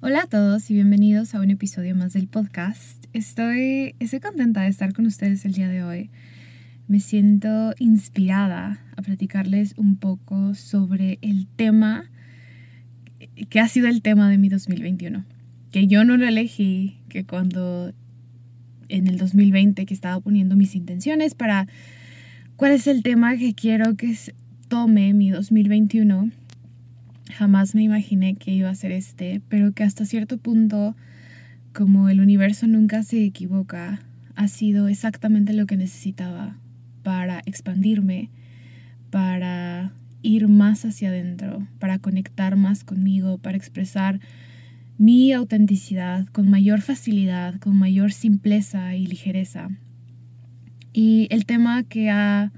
Hola a todos y bienvenidos a un episodio más del podcast. Estoy, contenta de estar con ustedes el día de hoy. Me siento inspirada a platicarles un poco sobre el tema que ha sido el tema de mi 2021. Que yo no lo elegí, que cuando en el 2020 que estaba poniendo mis intenciones para cuál es el tema que quiero que tome mi 2021 Jamás me imaginé que iba a ser este, pero que hasta cierto punto, como el universo nunca se equivoca, ha sido exactamente lo que necesitaba para expandirme, para ir más hacia adentro, para conectar más conmigo, para expresar mi autenticidad con mayor facilidad, con mayor simpleza y ligereza. Y el tema que ha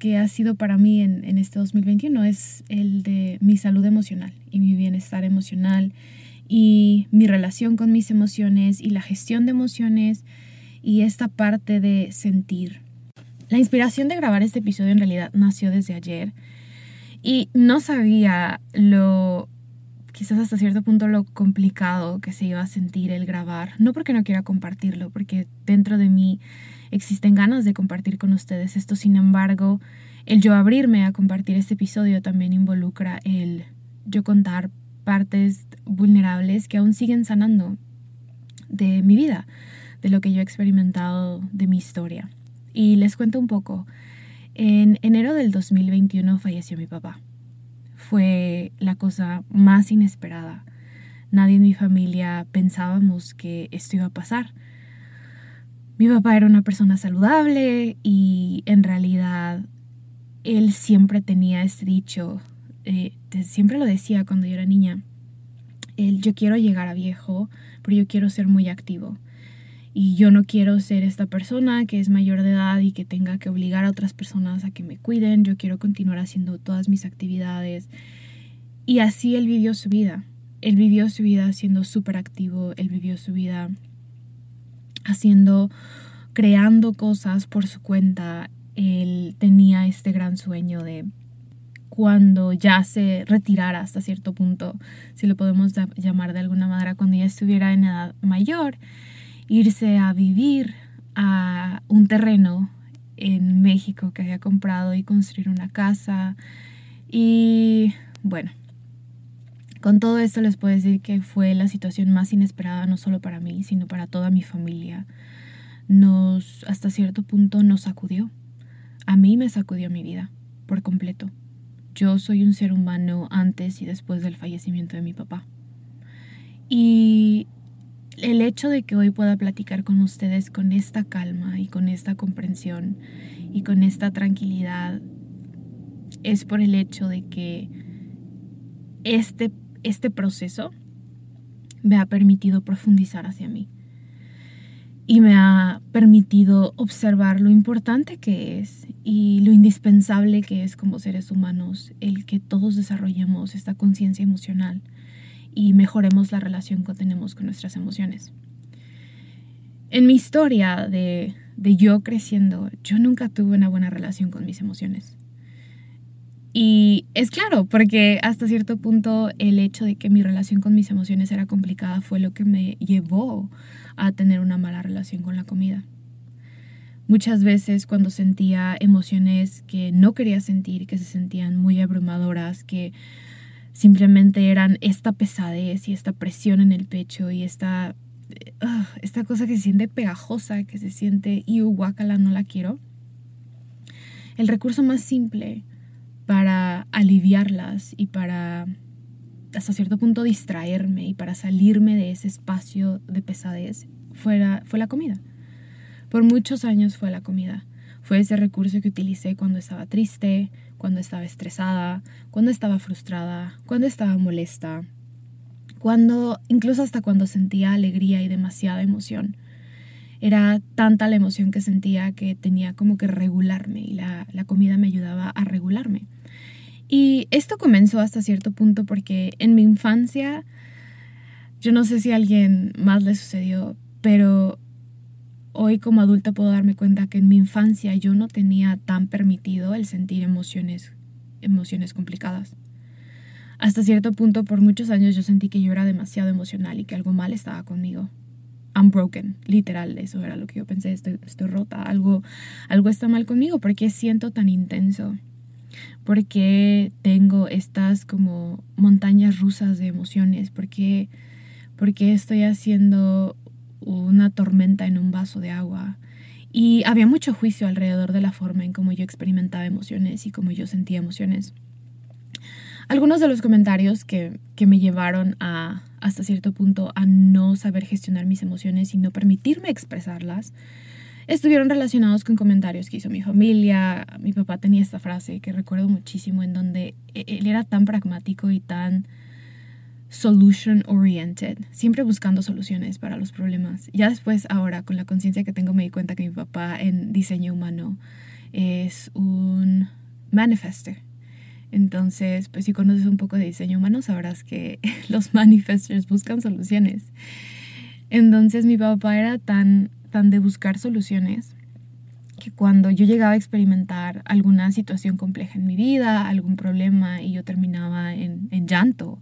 que ha sido para mí en, este 2021 es el de mi salud emocional y mi bienestar emocional y mi relación con mis emociones y la gestión de emociones y esta parte de sentir. La inspiración de grabar este episodio en realidad nació desde ayer y no sabía lo quizás hasta cierto punto lo complicado que se iba a sentir el grabar, no porque no quiera compartirlo, porque dentro de mí existen ganas de compartir con ustedes esto. Sin embargo, el yo abrirme a compartir este episodio también involucra el yo contar partes vulnerables que aún siguen sanando de mi vida, de lo que yo he experimentado, de mi historia. Y les cuento un poco. En enero del 2021 falleció mi papá. Fue la cosa más inesperada. Nadie en mi familia pensábamos que esto iba a pasar. Mi papá era una persona saludable y en realidad él siempre tenía este dicho, eh, siempre lo decía cuando yo era niña, el, yo quiero llegar a viejo, pero yo quiero ser muy activo. Y yo no quiero ser esta persona que es mayor de edad y que tenga que obligar a otras personas a que me cuiden. Yo quiero continuar haciendo todas mis actividades. Y así él vivió su vida. Él vivió su vida siendo súper activo. Él vivió su vida haciendo, creando cosas por su cuenta. Él tenía este gran sueño de cuando ya se retirara hasta cierto punto, si lo podemos llamar de alguna manera, cuando ya estuviera en edad mayor, irse a vivir a un terreno en México que había comprado y construir una casa. Y bueno, con todo esto les puedo decir que fue la situación más inesperada no solo para mí, sino para toda mi familia. Nos, hasta cierto punto, nos sacudió. A mí me sacudió mi vida, por completo. Yo soy un ser humano antes y después del fallecimiento de mi papá. Y el hecho de que hoy pueda platicar con ustedes con esta calma y con esta comprensión y con esta tranquilidad es por el hecho de que este este proceso me ha permitido profundizar hacia mí y me ha permitido observar lo importante que es y lo indispensable que es como seres humanos el que todos desarrollemos esta conciencia emocional y mejoremos la relación que tenemos con nuestras emociones. En mi historia de, de yo creciendo, yo nunca tuve una buena relación con mis emociones. Y es claro, porque hasta cierto punto el hecho de que mi relación con mis emociones era complicada fue lo que me llevó a tener una mala relación con la comida. Muchas veces cuando sentía emociones que no quería sentir, que se sentían muy abrumadoras, que simplemente eran esta pesadez y esta presión en el pecho y esta, ah, esta cosa que se siente pegajosa, que se siente, y no la quiero. El recurso más simple para aliviarlas y para hasta cierto punto distraerme y para salirme de ese espacio de pesadez fue fue la comida. Por muchos años fue la comida. Fue ese recurso que utilicé cuando estaba triste, cuando estaba estresada, cuando estaba frustrada, cuando estaba molesta, cuando incluso hasta cuando sentía alegría y demasiada emoción. Era tanta la emoción que sentía que tenía como que regularme y la, la comida me ayudaba a regularme. Y esto comenzó hasta cierto punto porque en mi infancia, yo no sé si a alguien más le sucedió, pero hoy como adulta puedo darme cuenta que en mi infancia yo no tenía tan permitido el sentir emociones, emociones complicadas. Hasta cierto punto, por muchos años yo sentí que yo era demasiado emocional y que algo mal estaba conmigo. I'm broken, literal, eso era lo que yo pensé, estoy, estoy rota, algo, algo está mal conmigo, ¿por qué siento tan intenso? ¿Por qué tengo estas como montañas rusas de emociones? ¿Por qué, por qué estoy haciendo una tormenta en un vaso de agua. Y había mucho juicio alrededor de la forma en cómo yo experimentaba emociones y cómo yo sentía emociones. Algunos de los comentarios que, que me llevaron a, hasta cierto punto, a no saber gestionar mis emociones y no permitirme expresarlas, estuvieron relacionados con comentarios que hizo mi familia. Mi papá tenía esta frase que recuerdo muchísimo en donde e, él era tan pragmático y tan solution oriented, siempre buscando soluciones para los problemas. Ya después, ahora, con la conciencia que tengo, me di cuenta que mi papá en diseño humano es un manifester. Entonces, pues si conoces un poco de diseño humano, sabrás que los manifestors buscan soluciones. Entonces, mi papá era tan, tan de buscar soluciones que cuando yo llegaba a experimentar alguna situación compleja en mi vida, algún problema, y yo terminaba en, en llanto,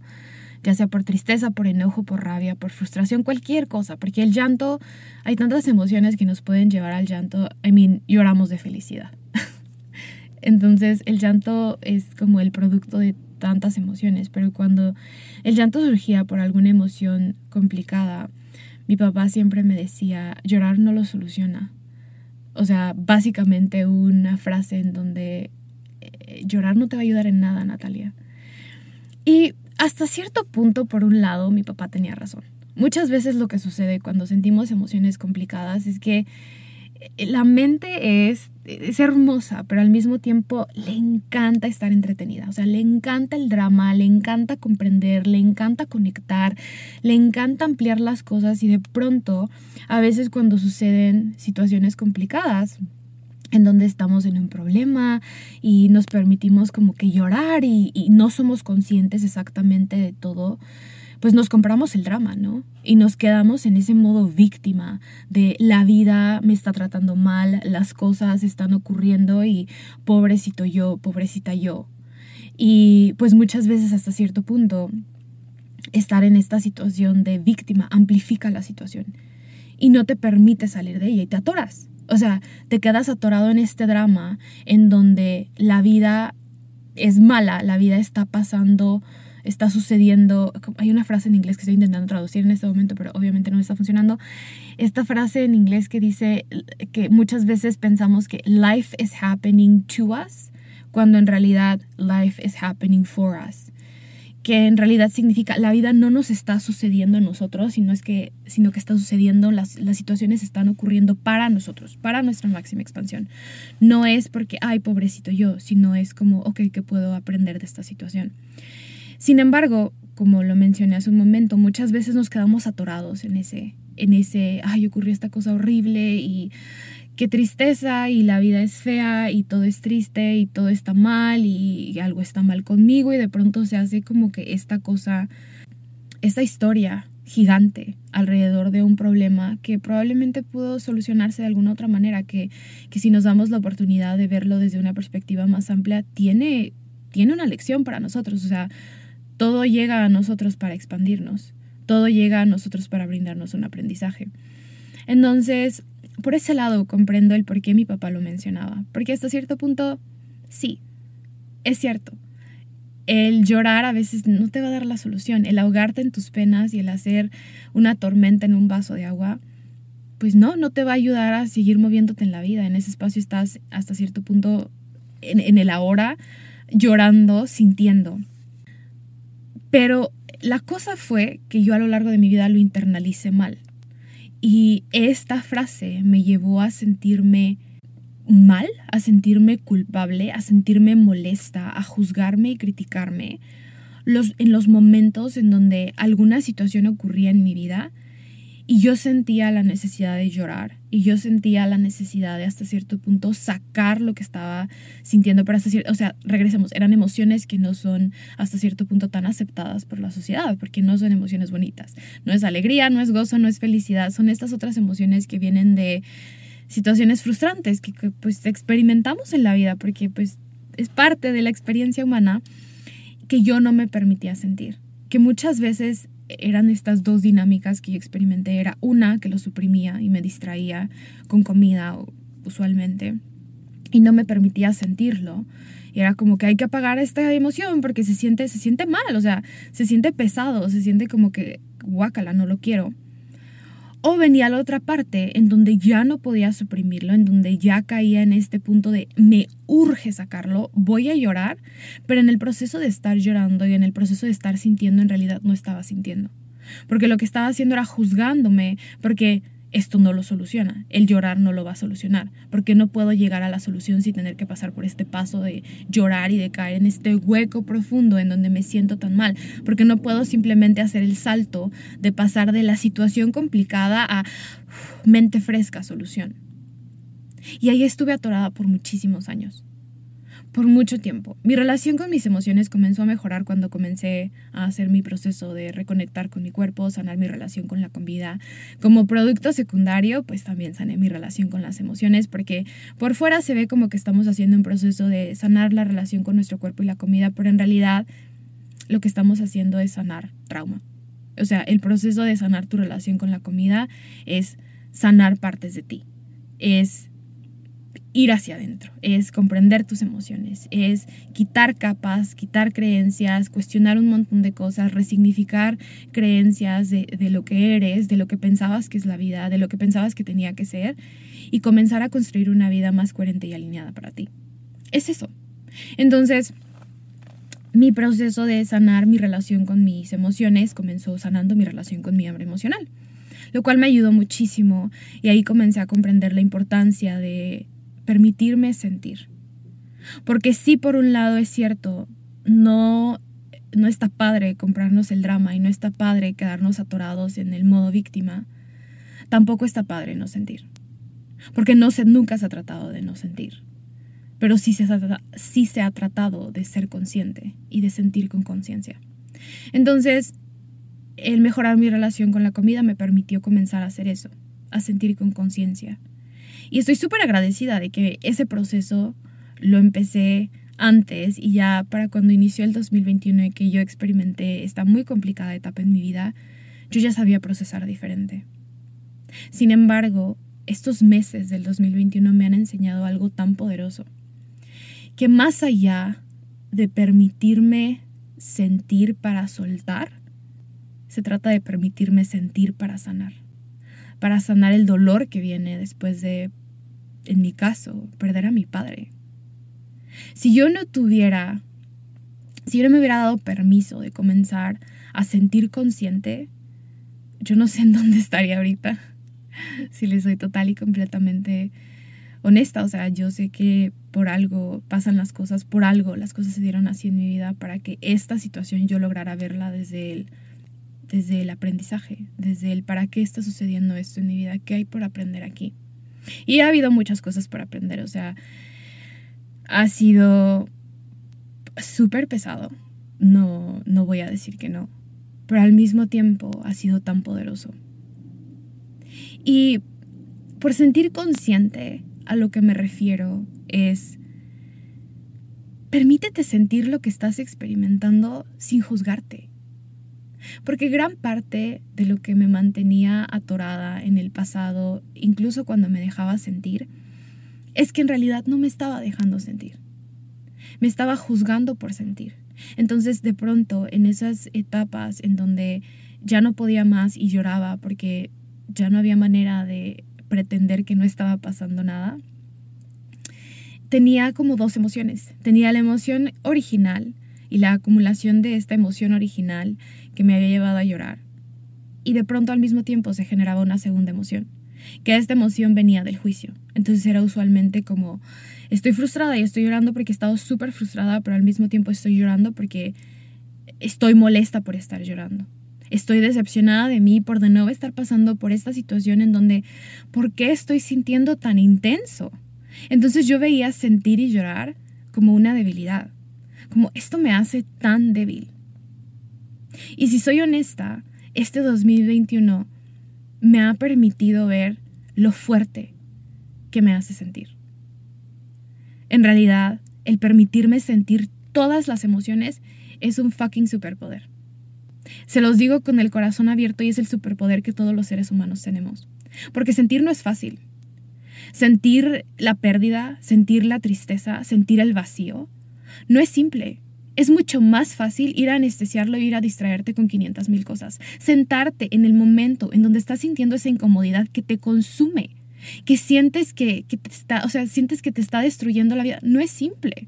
ya sea por tristeza, por enojo, por rabia, por frustración, cualquier cosa, porque el llanto, hay tantas emociones que nos pueden llevar al llanto, I mean, lloramos de felicidad. Entonces, el llanto es como el producto de tantas emociones, pero cuando el llanto surgía por alguna emoción complicada, mi papá siempre me decía, llorar no lo soluciona. O sea, básicamente una frase en donde eh, llorar no te va a ayudar en nada, Natalia. Y hasta cierto punto, por un lado, mi papá tenía razón. Muchas veces lo que sucede cuando sentimos emociones complicadas es que eh, la mente es, es, hermosa, pero al mismo tiempo le encanta estar entretenida. O sea, le encanta el drama, le encanta comprender, le encanta conectar, le encanta ampliar las cosas y de pronto, a veces cuando suceden situaciones complicadas, en donde estamos en un problema y nos permitimos como que llorar y, no somos conscientes exactamente de todo, pues nos compramos el drama, ¿no? Y nos quedamos en ese modo víctima de la vida me está tratando mal, las cosas están ocurriendo y pobrecito yo, pobrecita yo. Y pues muchas veces hasta cierto punto estar en esta situación de víctima amplifica la situación y no te permite salir de ella y te atoras o sea, te quedas atorado en este drama en donde la vida es mala, la vida está pasando, está sucediendo. Hay una frase en inglés que estoy intentando traducir en este momento, pero obviamente no está funcionando. Esta frase en inglés que dice que muchas veces pensamos que life is happening to us, cuando en realidad life is happening for us que en realidad significa la vida no nos está sucediendo a nosotros, sino, es que, sino que está sucediendo, las, las situaciones están ocurriendo para nosotros, para nuestra máxima expansión. No es porque, ay, pobrecito yo, sino es como, ok, ¿qué puedo aprender de esta situación? Sin embargo, como lo mencioné hace un momento, muchas veces nos quedamos atorados en ese, en ese, ay, ocurrió esta cosa horrible y qué tristeza y la vida es fea y todo es triste y todo está mal y, algo está mal conmigo y de pronto se hace como que esta cosa, esta historia gigante alrededor de un problema que probablemente pudo solucionarse de alguna otra manera, que, que si nos damos la oportunidad de verlo desde una perspectiva más amplia, tiene, tiene una lección para nosotros, o sea, todo llega a nosotros para expandirnos, todo llega a nosotros para brindarnos un aprendizaje. Entonces, por ese lado comprendo el por qué mi papá lo mencionaba, porque hasta cierto punto, sí, es cierto. el llorar a veces no te va a dar la solución. El ahogarte en tus penas y el hacer una tormenta en un vaso de agua, pues no, no te va a ayudar a seguir moviéndote en la vida. En ese espacio estás hasta cierto punto en, en el ahora, llorando, sintiendo. Pero la cosa fue que yo a lo largo de mi vida lo internalicé mal. Y esta frase me llevó a sentirme mal, a sentirme culpable, a sentirme molesta, a juzgarme y criticarme los, en los momentos en donde alguna situación ocurría en mi vida y yo sentía la necesidad de llorar y yo sentía la necesidad de hasta cierto punto sacar lo que estaba sintiendo, pero hasta cierto, o sea, regresemos, eran emociones que no son hasta cierto punto tan aceptadas por la sociedad, porque no son emociones bonitas. No es alegría, no es gozo, no es felicidad, son estas otras emociones que vienen de situaciones frustrantes que, que pues experimentamos en la vida, porque pues es parte de la experiencia humana que yo no me permitía sentir, que muchas veces eran estas dos dinámicas que yo experimenté. Era una que lo suprimía y me distraía con comida usualmente y no me permitía sentirlo. Y era como que hay que apagar esta emoción porque se siente, se siente mal, o sea, se siente pesado, se siente como que guácala, no lo quiero. O venía la otra parte en donde ya no podía suprimirlo, en donde ya caía en este punto de me urge sacarlo, voy a llorar, pero en el proceso de estar llorando y en el proceso de estar sintiendo en realidad no estaba sintiendo. Porque lo que estaba haciendo era juzgándome, porque esto no lo soluciona. El llorar no lo va a solucionar, porque no puedo llegar a la solución sin tener que pasar por este paso de llorar y de caer en este hueco profundo en donde me siento tan mal, porque no puedo simplemente hacer el salto de pasar de la situación complicada a mente fresca solución. Y ahí estuve atorada por muchísimos años por mucho tiempo. Mi relación con mis emociones comenzó a mejorar cuando comencé a hacer mi proceso de reconectar con mi cuerpo, sanar mi relación con la comida. Como producto secundario, pues también sané mi relación con las emociones porque por fuera se ve como que estamos haciendo un proceso de sanar la relación con nuestro cuerpo y la comida, pero en realidad lo que estamos haciendo es sanar trauma. O sea, el proceso de sanar tu relación con la comida es sanar partes de ti. Es ir hacia adentro, es comprender tus emociones, es quitar capas, quitar creencias, cuestionar un montón de cosas, resignificar creencias de, de, lo que eres, de lo que pensabas que es la vida, de lo que pensabas que tenía que ser y comenzar a construir una vida más coherente y alineada para ti. Es eso. Entonces, mi proceso de sanar mi relación con mis emociones comenzó sanando mi relación con mi hambre emocional, lo cual me ayudó muchísimo y ahí comencé a comprender la importancia de permitirme sentir. Porque sí, por un lado es cierto, no, no está padre comprarnos el drama y no está padre quedarnos atorados en el modo víctima. Tampoco está padre no sentir. Porque no se, nunca se ha tratado de no sentir. Pero sí se, sí se ha tratado de ser consciente y de sentir con conciencia. Entonces, el mejorar mi relación con la comida me permitió comenzar a hacer eso, a sentir con conciencia, y estoy súper agradecida de que ese proceso lo empecé antes y ya para cuando inició el 2021 y que yo experimenté esta muy complicada etapa en mi vida, yo ya sabía procesar diferente. Sin embargo, estos meses del 2021 me han enseñado algo tan poderoso, que más allá de permitirme sentir para soltar, se trata de permitirme sentir para sanar, para sanar el dolor que viene después de en mi caso, perder a mi padre. Si yo no tuviera, si yo no me hubiera dado permiso de comenzar a sentir consciente, yo no sé en dónde estaría ahorita, si le soy total y completamente honesta. O sea, yo sé que por algo pasan las cosas, por algo las cosas se dieron así en mi vida para que esta situación yo lograra verla desde el, desde el aprendizaje, desde el para qué está sucediendo esto en mi vida, qué hay por aprender aquí. Y ha habido muchas cosas por aprender, o sea, ha sido súper pesado, no, no voy a decir que no, pero al mismo tiempo ha sido tan poderoso. Y por sentir consciente a lo que me refiero es, permítete sentir lo que estás experimentando sin juzgarte. Porque gran parte de lo que me mantenía atorada en el pasado, incluso cuando me dejaba sentir, es que en realidad no me estaba dejando sentir. Me estaba juzgando por sentir. Entonces, de pronto, en esas etapas en donde ya no podía más y lloraba porque ya no había manera de pretender que no estaba pasando nada, tenía como dos emociones. Tenía la emoción original y la acumulación de esta emoción original que me había llevado a llorar. Y de pronto al mismo tiempo se generaba una segunda emoción, que esta emoción venía del juicio. Entonces era usualmente como, estoy frustrada y estoy llorando porque he estado súper frustrada, pero al mismo tiempo estoy llorando porque estoy molesta por estar llorando. Estoy decepcionada de mí por de nuevo estar pasando por esta situación en donde, ¿por qué estoy sintiendo tan intenso? Entonces yo veía sentir y llorar como una debilidad, como esto me hace tan débil. Y si soy honesta, este 2021 me ha permitido ver lo fuerte que me hace sentir. En realidad, el permitirme sentir todas las emociones es un fucking superpoder. Se los digo con el corazón abierto y es el superpoder que todos los seres humanos tenemos. Porque sentir no es fácil. Sentir la pérdida, sentir la tristeza, sentir el vacío, no es simple. Es mucho más fácil ir a anestesiarlo y ir a distraerte con 500 mil cosas. Sentarte en el momento en donde estás sintiendo esa incomodidad que te consume, que sientes que, que te está, o sea, sientes que te está destruyendo la vida, no es simple.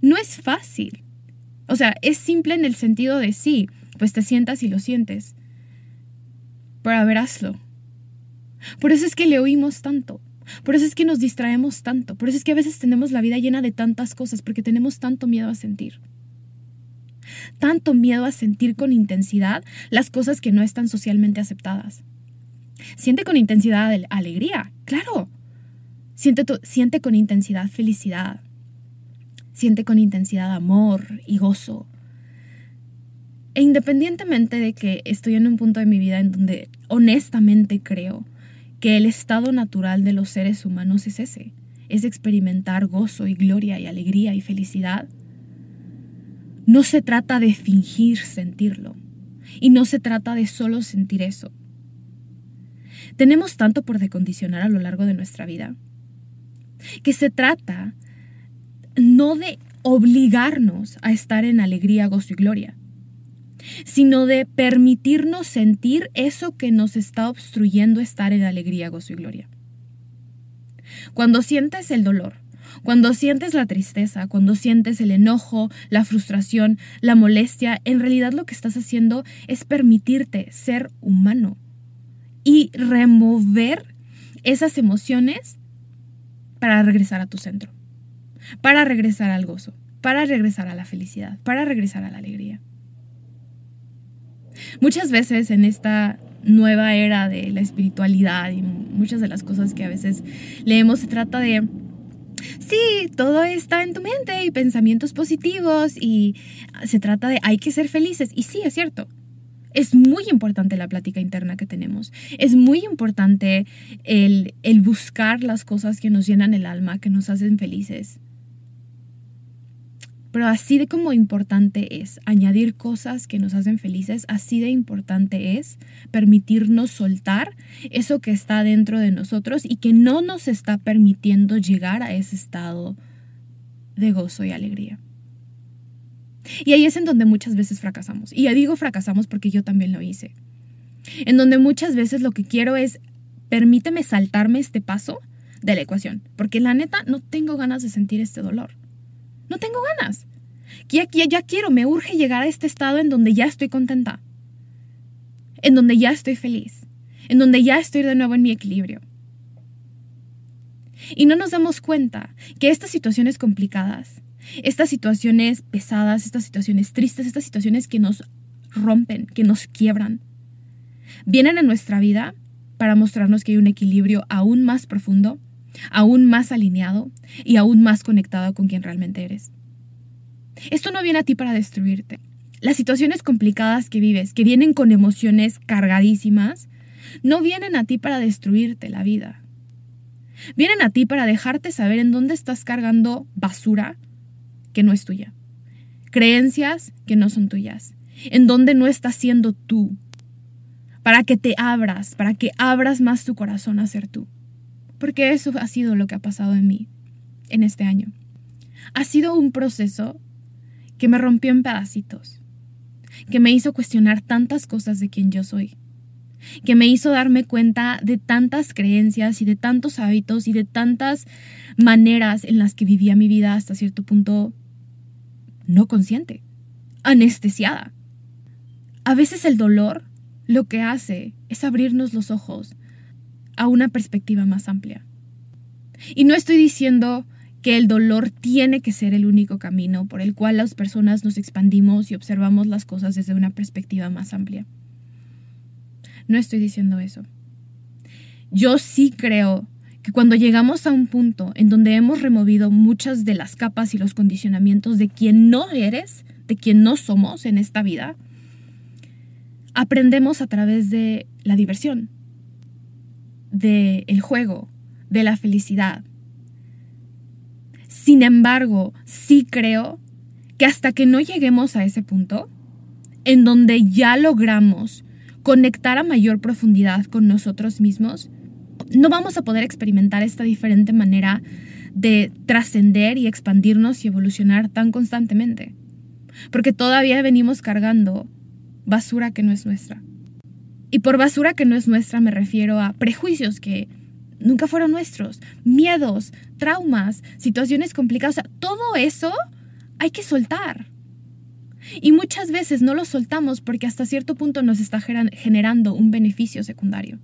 No es fácil. O sea, es simple en el sentido de sí, pues te sientas y lo sientes. Pero a ver, hazlo. Por eso es que le oímos tanto. Por eso es que nos distraemos tanto. Por eso es que a veces tenemos la vida llena de tantas cosas, porque tenemos tanto miedo a sentir. Tanto miedo a sentir con intensidad las cosas que no están socialmente aceptadas. Siente con intensidad alegría, claro. Siente, siente con intensidad felicidad. Siente con intensidad amor y gozo. E independientemente de que estoy en un punto de mi vida en donde honestamente creo que el estado natural de los seres humanos es ese, es experimentar gozo y gloria y alegría y felicidad, no se trata de fingir sentirlo y no se trata de solo sentir eso. Tenemos tanto por decondicionar a lo largo de nuestra vida que se trata no de obligarnos a estar en alegría, gozo y gloria, sino de permitirnos sentir eso que nos está obstruyendo estar en alegría, gozo y gloria. Cuando sientes el dolor, cuando sientes la tristeza, cuando sientes el enojo, la frustración, la molestia, en realidad lo que estás haciendo es permitirte ser humano y remover esas emociones para regresar a tu centro para regresar al gozo, para regresar a la felicidad, para regresar a la alegría. Muchas veces en esta nueva era de la espiritualidad y muchas de las cosas que a veces leemos se trata de sí, todo está en tu mente y pensamientos positivos y se trata de hay que ser felices. Y sí, es cierto. Es muy importante la plática interna que tenemos. Es muy importante el, el buscar las cosas que nos llenan el alma, que nos hacen felices. Pero así de como importante es añadir cosas que nos hacen felices, así de importante es permitirnos soltar eso que está dentro de nosotros y que no nos está permitiendo llegar a ese estado de gozo y alegría. Y ahí es en donde muchas veces fracasamos. Y ya digo fracasamos porque yo también lo hice. En donde muchas veces lo que quiero es, permíteme saltarme este paso de la ecuación, porque la neta no tengo ganas de sentir este dolor. No tengo ganas. Ya, quiero, me urge llegar a este estado en donde ya estoy contenta, en donde ya estoy feliz, en donde ya estoy de nuevo en mi equilibrio. Y no nos damos cuenta que estas situaciones complicadas, estas situaciones pesadas, estas situaciones tristes, estas situaciones que nos rompen, que nos quiebran, vienen a nuestra vida para mostrarnos que hay un equilibrio aún más profundo aún más alineado y aún más conectado con quien realmente eres. Esto no viene a ti para destruirte. Las situaciones complicadas que vives, que vienen con emociones cargadísimas, no vienen a ti para destruirte la vida. Vienen a ti para dejarte saber en dónde estás cargando basura que no es tuya. Creencias que no son tuyas. En dónde no estás siendo tú. Para que te abras, para que abras más tu corazón a ser tú porque eso ha sido lo que ha pasado en mí en este año. Ha sido un proceso que me rompió en pedacitos, que me hizo cuestionar tantas cosas de quien yo soy, que me hizo darme cuenta de tantas creencias y de tantos hábitos y de tantas maneras en las que vivía mi vida hasta cierto punto no consciente, anestesiada. A veces el dolor lo que hace es abrirnos los ojos a una perspectiva más amplia. Y no estoy diciendo que el dolor tiene que ser el único camino por el cual las personas nos expandimos y observamos las cosas desde una perspectiva más amplia. No estoy diciendo eso. Yo sí creo que cuando llegamos a un punto en donde hemos removido muchas de las capas y los condicionamientos de quien no eres, de quien no somos en esta vida, aprendemos a través de la diversión, del el juego, de la felicidad, sin embargo, sí creo que hasta que no lleguemos a ese punto, en donde ya logramos conectar a mayor profundidad con nosotros mismos, no vamos a poder experimentar esta diferente manera de trascender y expandirnos y evolucionar tan constantemente. Porque todavía venimos cargando basura que no es nuestra. Y por basura que no es nuestra me refiero a prejuicios que nunca fueron nuestros, miedos, traumas, situaciones complicadas, o sea, todo eso hay que soltar. Y muchas veces no lo soltamos porque hasta cierto punto nos está generando un beneficio secundario.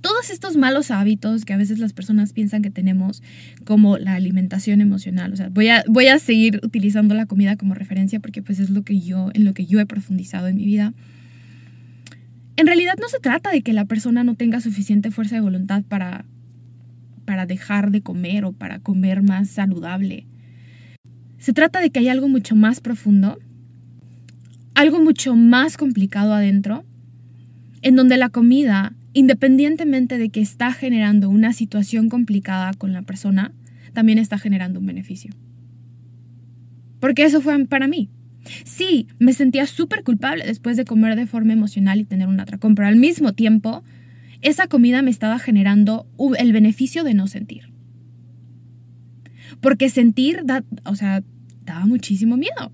Todos estos malos hábitos que a veces las personas piensan que tenemos, como la alimentación emocional, o sea, voy a, voy a seguir utilizando la comida como referencia porque pues es lo que yo, en lo que yo he profundizado en mi vida en realidad no se trata de que la persona no tenga suficiente fuerza de voluntad para, para dejar de comer o para comer más saludable. Se trata de que hay algo mucho más profundo, algo mucho más complicado adentro, en donde la comida, independientemente de que está generando una situación complicada con la persona, también está generando un beneficio. Porque eso fue para mí. Sí, me sentía súper culpable después de comer de forma emocional y tener un atracón, pero al mismo tiempo, esa comida me estaba generando el beneficio de no sentir. Porque sentir, o sea, daba muchísimo miedo.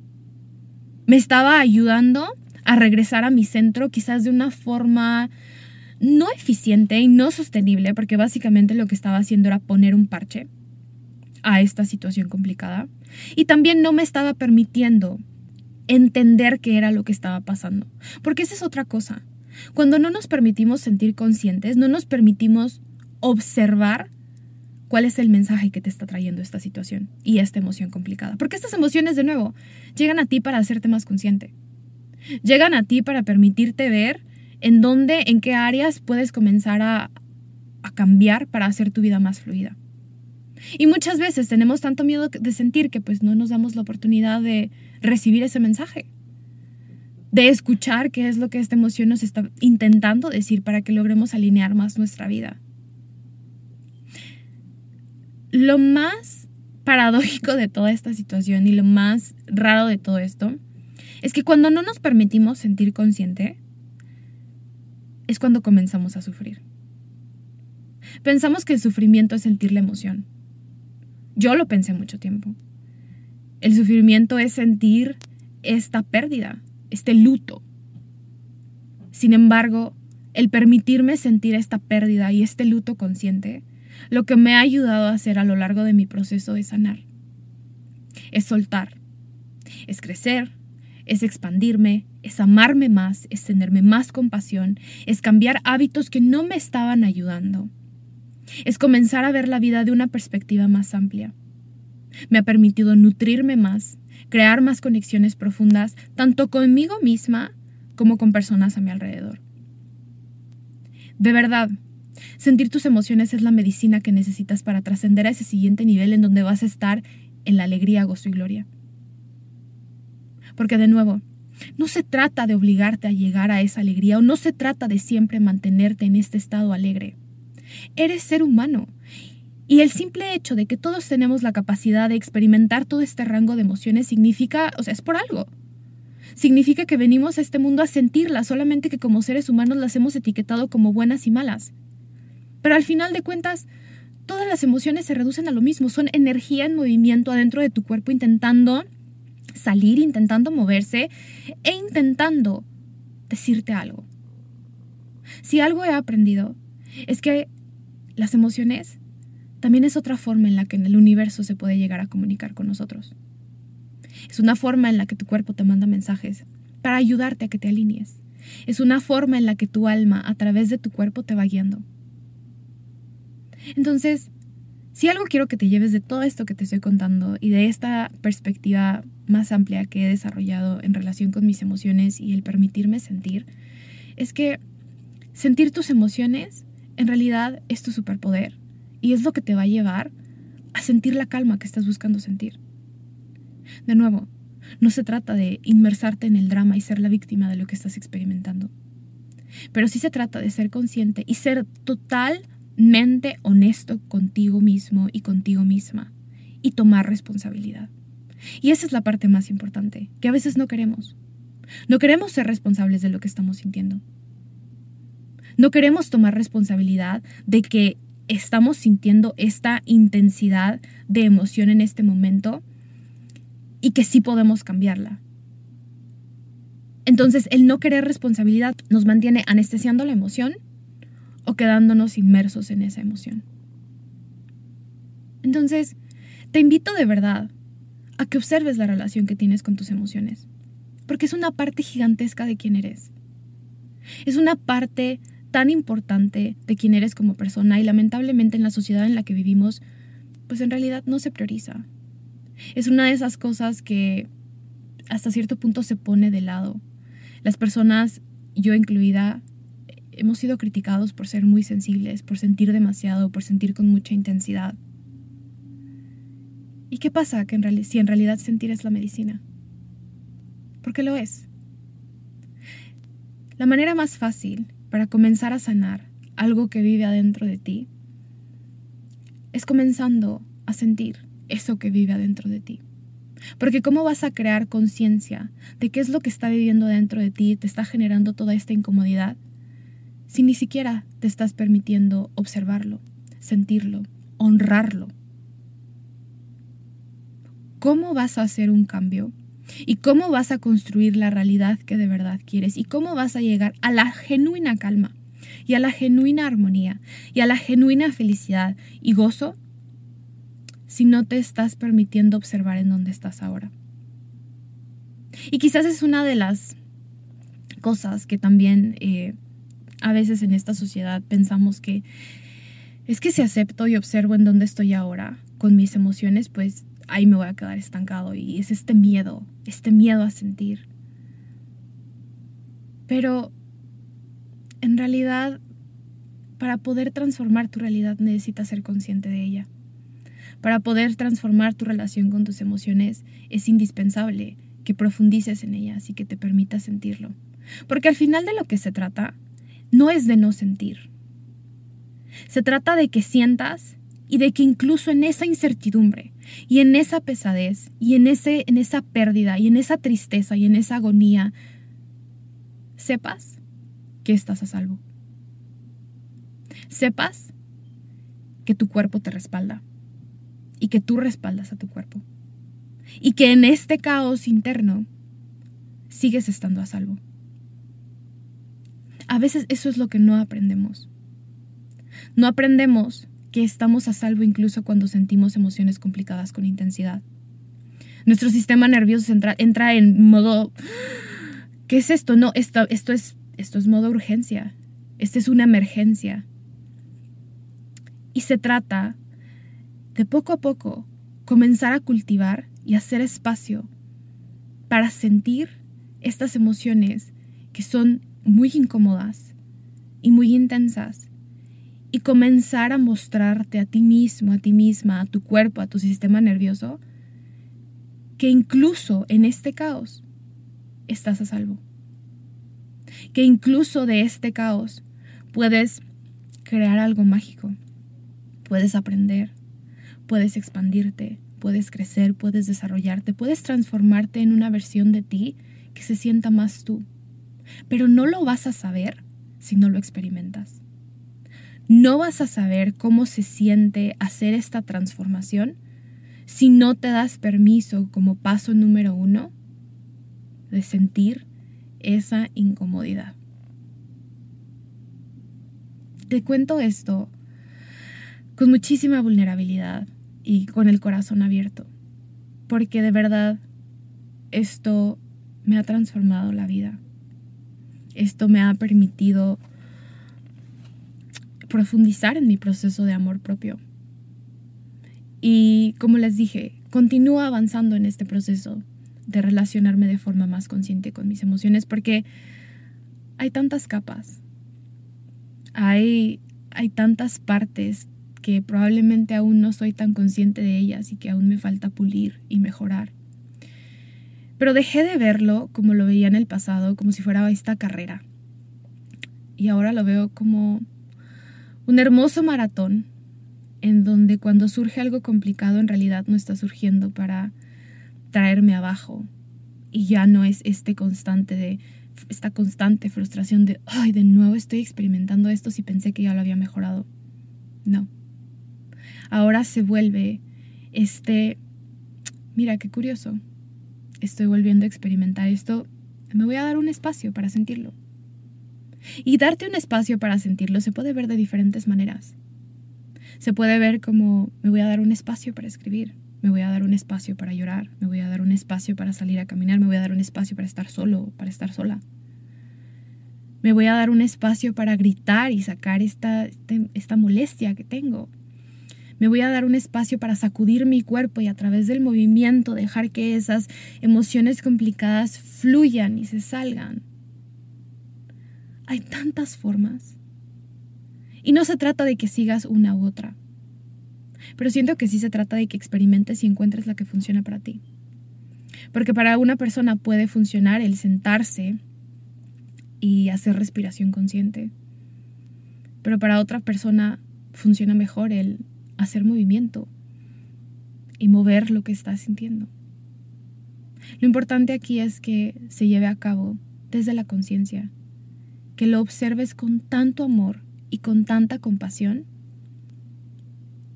Me estaba ayudando a regresar a mi centro quizás de una forma no eficiente y no sostenible, porque básicamente lo que estaba haciendo era poner un parche a esta situación complicada. Y también no me estaba permitiendo entender qué era lo que estaba pasando. Porque esa es otra cosa. Cuando no nos permitimos sentir conscientes, no nos permitimos observar cuál es el mensaje que te está trayendo esta situación y esta emoción complicada. Porque estas emociones, de nuevo, llegan a ti para hacerte más consciente. Llegan a ti para permitirte ver en dónde, en qué áreas puedes comenzar a, a cambiar para hacer tu vida más fluida. Y muchas veces tenemos tanto miedo de sentir que pues no nos damos la oportunidad de recibir ese mensaje, de escuchar qué es lo que esta emoción nos está intentando decir para que logremos alinear más nuestra vida. Lo más paradójico de toda esta situación y lo más raro de todo esto es que cuando no nos permitimos sentir consciente, es cuando comenzamos a sufrir. Pensamos que el sufrimiento es sentir la emoción. Yo lo pensé mucho tiempo. El sufrimiento es sentir esta pérdida, este luto. Sin embargo, el permitirme sentir esta pérdida y este luto consciente, lo que me ha ayudado a hacer a lo largo de mi proceso es sanar. Es soltar, es crecer, es expandirme, es amarme más, es tenerme más compasión, es cambiar hábitos que no me estaban ayudando es comenzar a ver la vida de una perspectiva más amplia. Me ha permitido nutrirme más, crear más conexiones profundas, tanto conmigo misma como con personas a mi alrededor. De verdad, sentir tus emociones es la medicina que necesitas para trascender a ese siguiente nivel en donde vas a estar en la alegría, gozo y gloria. Porque de nuevo, no se trata de obligarte a llegar a esa alegría o no se trata de siempre mantenerte en este estado alegre. Eres ser humano. Y el simple hecho de que todos tenemos la capacidad de experimentar todo este rango de emociones significa, o sea, es por algo. Significa que venimos a este mundo a sentirlas, solamente que como seres humanos las hemos etiquetado como buenas y malas. Pero al final de cuentas, todas las emociones se reducen a lo mismo, son energía en movimiento adentro de tu cuerpo intentando salir, intentando moverse e intentando decirte algo. Si algo he aprendido es que las emociones también es otra forma en la que en el universo se puede llegar a comunicar con nosotros. Es una forma en la que tu cuerpo te manda mensajes para ayudarte a que te alinees. Es una forma en la que tu alma a través de tu cuerpo te va guiando. Entonces, si algo quiero que te lleves de todo esto que te estoy contando y de esta perspectiva más amplia que he desarrollado en relación con mis emociones y el permitirme sentir, es que sentir tus emociones en realidad es tu superpoder y es lo que te va a llevar a sentir la calma que estás buscando sentir. De nuevo, no se trata de inmersarte en el drama y ser la víctima de lo que estás experimentando. Pero sí se trata de ser consciente y ser totalmente honesto contigo mismo y contigo misma y tomar responsabilidad. Y esa es la parte más importante, que a veces no queremos. No queremos ser responsables de lo que estamos sintiendo. No queremos tomar responsabilidad de que estamos sintiendo esta intensidad de emoción en este momento y que sí podemos cambiarla. Entonces, el no querer responsabilidad nos mantiene anestesiando la emoción o quedándonos inmersos en esa emoción. Entonces, te invito de verdad a que observes la relación que tienes con tus emociones, porque es una parte gigantesca de quién eres. Es una parte tan importante de quién eres como persona y lamentablemente en la sociedad en la que vivimos, pues en realidad no se prioriza. Es una de esas cosas que hasta cierto punto se pone de lado. Las personas, yo incluida, hemos sido criticados por ser muy sensibles, por sentir demasiado, por sentir con mucha intensidad. ¿Y qué pasa que si en realidad sentir es la medicina? Porque lo es. La manera más fácil para comenzar a sanar algo que vive adentro de ti es comenzando a sentir eso que vive adentro de ti. Porque ¿cómo vas a crear conciencia de qué es lo que está viviendo dentro de ti te está generando toda esta incomodidad si ni siquiera te estás permitiendo observarlo, sentirlo, honrarlo? ¿Cómo vas a hacer un cambio? ¿Y cómo vas a construir la realidad que de verdad quieres? ¿Y cómo vas a llegar a la genuina calma? Y a la genuina armonía y a la genuina felicidad y gozo si no te estás permitiendo observar en dónde estás ahora. Y quizás es una de las cosas que también eh, a veces en esta sociedad pensamos que es que si acepto y observo en dónde estoy ahora con mis emociones, pues ahí me voy a quedar estancado y es este miedo, este miedo a sentir. Pero en realidad, para poder transformar tu realidad necesitas ser consciente de ella. Para poder transformar tu relación con tus emociones es indispensable que profundices en ellas y que te permitas sentirlo. Porque al final de lo que se trata no es de no sentir. Se trata de que sientas y de que incluso en esa incertidumbre y en esa pesadez y en, ese, en esa pérdida y en esa tristeza y en esa agonía, sepas que estás a salvo. Sepas que tu cuerpo te respalda y que tú respaldas a tu cuerpo. Y que en este caos interno sigues estando a salvo. A veces eso es lo que no aprendemos. No aprendemos que estamos a salvo incluso cuando sentimos emociones complicadas con intensidad. Nuestro sistema nervioso entra, entra en modo... ¿Qué es esto? No, esto, esto, es, esto es modo urgencia. Esta es una emergencia. Y se trata de poco a poco comenzar a cultivar y hacer espacio para sentir estas emociones que son muy incómodas y muy intensas y comenzar a mostrarte a ti mismo, a ti misma, a tu cuerpo, a tu sistema nervioso, que incluso en este caos estás a salvo. Que incluso de este caos puedes crear algo mágico, puedes aprender, puedes expandirte, puedes crecer, puedes desarrollarte, puedes transformarte en una versión de ti que se sienta más tú. Pero no lo vas a saber si no lo experimentas. No vas a saber cómo se siente hacer esta transformación si no te das permiso como paso número uno de sentir esa incomodidad. Te cuento esto con muchísima vulnerabilidad y con el corazón abierto, porque de verdad esto me ha transformado la vida. Esto me ha permitido profundizar en mi proceso de amor propio. Y como les dije, continúo avanzando en este proceso de relacionarme de forma más consciente con mis emociones porque hay tantas capas, hay, hay tantas partes que probablemente aún no soy tan consciente de ellas y que aún me falta pulir y mejorar. Pero dejé de verlo como lo veía en el pasado, como si fuera esta carrera. Y ahora lo veo como un hermoso maratón en donde cuando surge algo complicado en realidad no está surgiendo para traerme abajo. Y ya no es este constante de esta constante frustración de ay de nuevo estoy experimentando esto si pensé que ya lo había mejorado no. Ahora se vuelve este mira qué curioso. Estoy volviendo a experimentar esto. Me voy a dar un espacio para sentirlo y darte un espacio para sentirlo se puede ver de diferentes maneras se puede ver como me voy a dar un espacio para escribir, me voy a dar un espacio para llorar, me voy a dar un espacio para salir a caminar, me voy a dar un espacio para estar solo, para estar sola. Me voy a dar un espacio para gritar y sacar esta, este, esta molestia que tengo. Me voy a dar un espacio para sacudir mi cuerpo y a través del movimiento dejar que esas emociones complicadas fluyan y se salgan. Hay tantas formas y no se trata de que sigas una u otra, pero siento que sí se trata de que experimentes y encuentres la que funciona para ti. Porque para una persona puede funcionar el sentarse y hacer respiración consciente, pero para otra persona funciona mejor el hacer movimiento y mover lo que estás sintiendo. Lo importante aquí es que se lleve a cabo desde la conciencia, que lo observes con tanto amor y con tanta compasión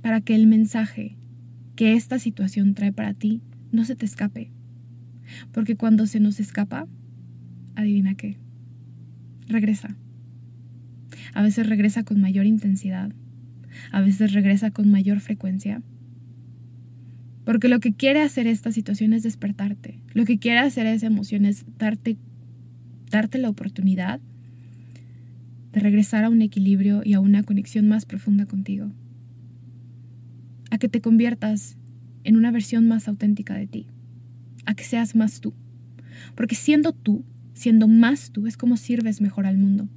para que el mensaje que esta situación trae para ti no se te escape. Porque cuando se nos escapa, adivina qué, regresa. A veces regresa con mayor intensidad, a veces regresa con mayor frecuencia. Porque lo que quiere hacer esta situación es despertarte. Lo que quiere hacer esa emoción es darte, darte la oportunidad de regresar a un equilibrio y a una conexión más profunda contigo. A que te conviertas en una versión más auténtica de ti. A que seas más tú. Porque siendo tú, siendo más tú, es como sirves mejor al mundo.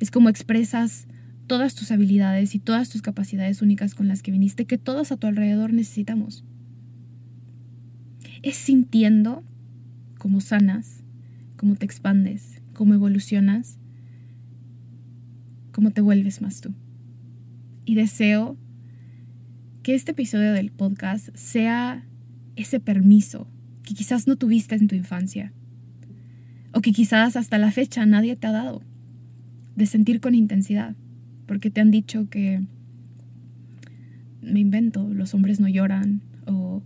Es como expresas todas tus habilidades y todas tus capacidades únicas con las que viniste, que todos a tu alrededor necesitamos. Es sintiendo cómo sanas, cómo te expandes, cómo evolucionas cómo te vuelves más tú. Y deseo que este episodio del podcast sea ese permiso que quizás no tuviste en tu infancia o que quizás hasta la fecha nadie te ha dado de sentir con intensidad, porque te han dicho que me invento, los hombres no lloran o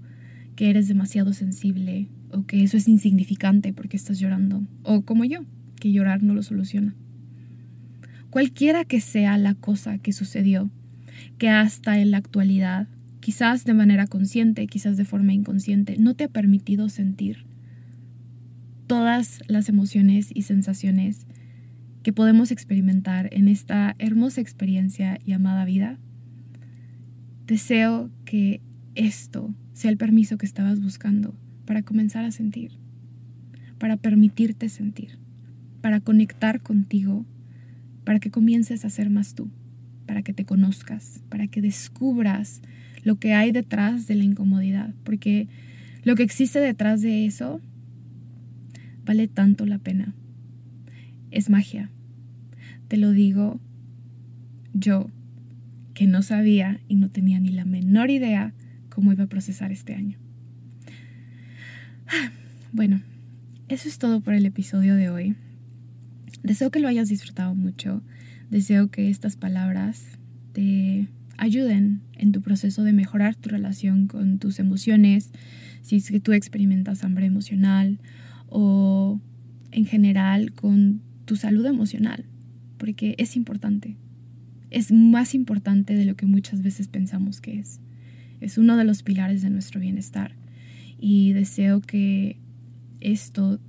que eres demasiado sensible o que eso es insignificante porque estás llorando o como yo, que llorar no lo soluciona cualquiera que sea la cosa que sucedió, que hasta en la actualidad, quizás de manera consciente, quizás de forma inconsciente, no te ha permitido sentir todas las emociones y sensaciones que podemos experimentar en esta hermosa experiencia llamada vida, deseo que esto sea el permiso que estabas buscando para comenzar a sentir, para permitirte sentir, para conectar contigo para que comiences a ser más tú, para que te conozcas, para que descubras lo que hay detrás de la incomodidad, porque lo que existe detrás de eso vale tanto la pena. Es magia. Te lo digo yo, que no sabía y no tenía ni la menor idea cómo iba a procesar este año. Bueno, eso es todo por el episodio de hoy. Deseo que lo hayas disfrutado mucho. Deseo que estas palabras te ayuden en tu proceso de mejorar tu relación con tus emociones, si es que tú experimentas hambre emocional o en general con tu salud emocional, porque es importante. Es más importante de lo que muchas veces pensamos que es. Es uno de los pilares de nuestro bienestar y deseo que esto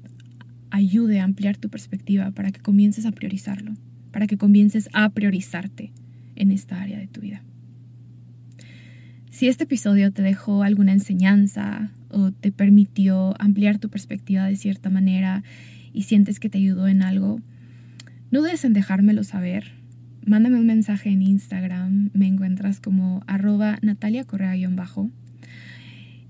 ayude a ampliar tu perspectiva para que comiences a priorizarlo, para que comiences a priorizarte en esta área de tu vida. Si este episodio te dejó alguna enseñanza o te permitió ampliar tu perspectiva de cierta manera y sientes que te ayudó en algo, no dudes en dejármelo saber. Mándame un mensaje en Instagram, me encuentras como arroba Natalia Correa-bajo.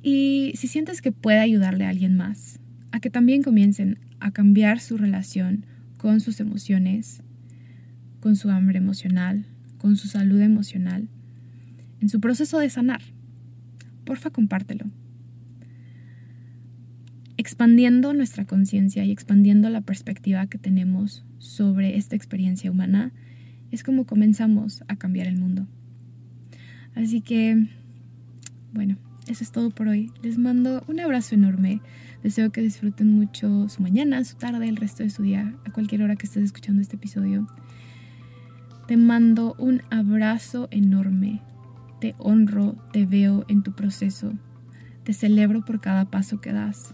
Y si sientes que puede ayudarle a alguien más, a que también comiencen a cambiar su relación con sus emociones, con su hambre emocional, con su salud emocional, en su proceso de sanar. Porfa, compártelo. Expandiendo nuestra conciencia y expandiendo la perspectiva que tenemos sobre esta experiencia humana, es como comenzamos a cambiar el mundo. Así que, bueno, eso es todo por hoy. Les mando un abrazo enorme. Deseo que disfruten mucho su mañana, su tarde, el resto de su día, a cualquier hora que estés escuchando este episodio. Te mando un abrazo enorme. Te honro, te veo en tu proceso. Te celebro por cada paso que das.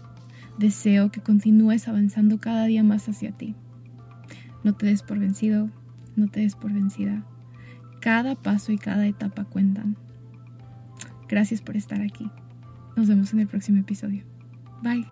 Deseo que continúes avanzando cada día más hacia ti. No te des por vencido, no te des por vencida. Cada paso y cada etapa cuentan. Gracias por estar aquí. Nos vemos en el próximo episodio. Bye.